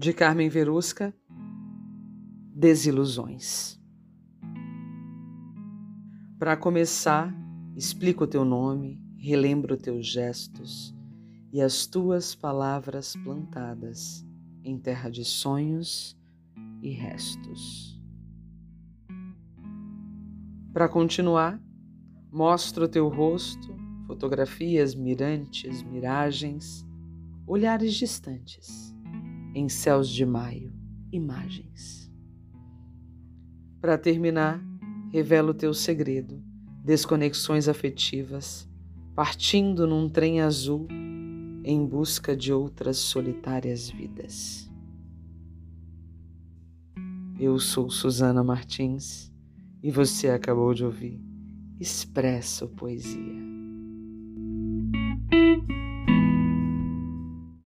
de Carmen Verusca, Desilusões. Para começar, explica o teu nome, relembra os teus gestos e as tuas palavras plantadas em terra de sonhos e restos. Para continuar, mostra o teu rosto, fotografias mirantes, miragens, olhares distantes em céus de maio, imagens. Para terminar, revela o teu segredo, desconexões afetivas, partindo num trem azul em busca de outras solitárias vidas. Eu sou Susana Martins e você acabou de ouvir Expresso Poesia.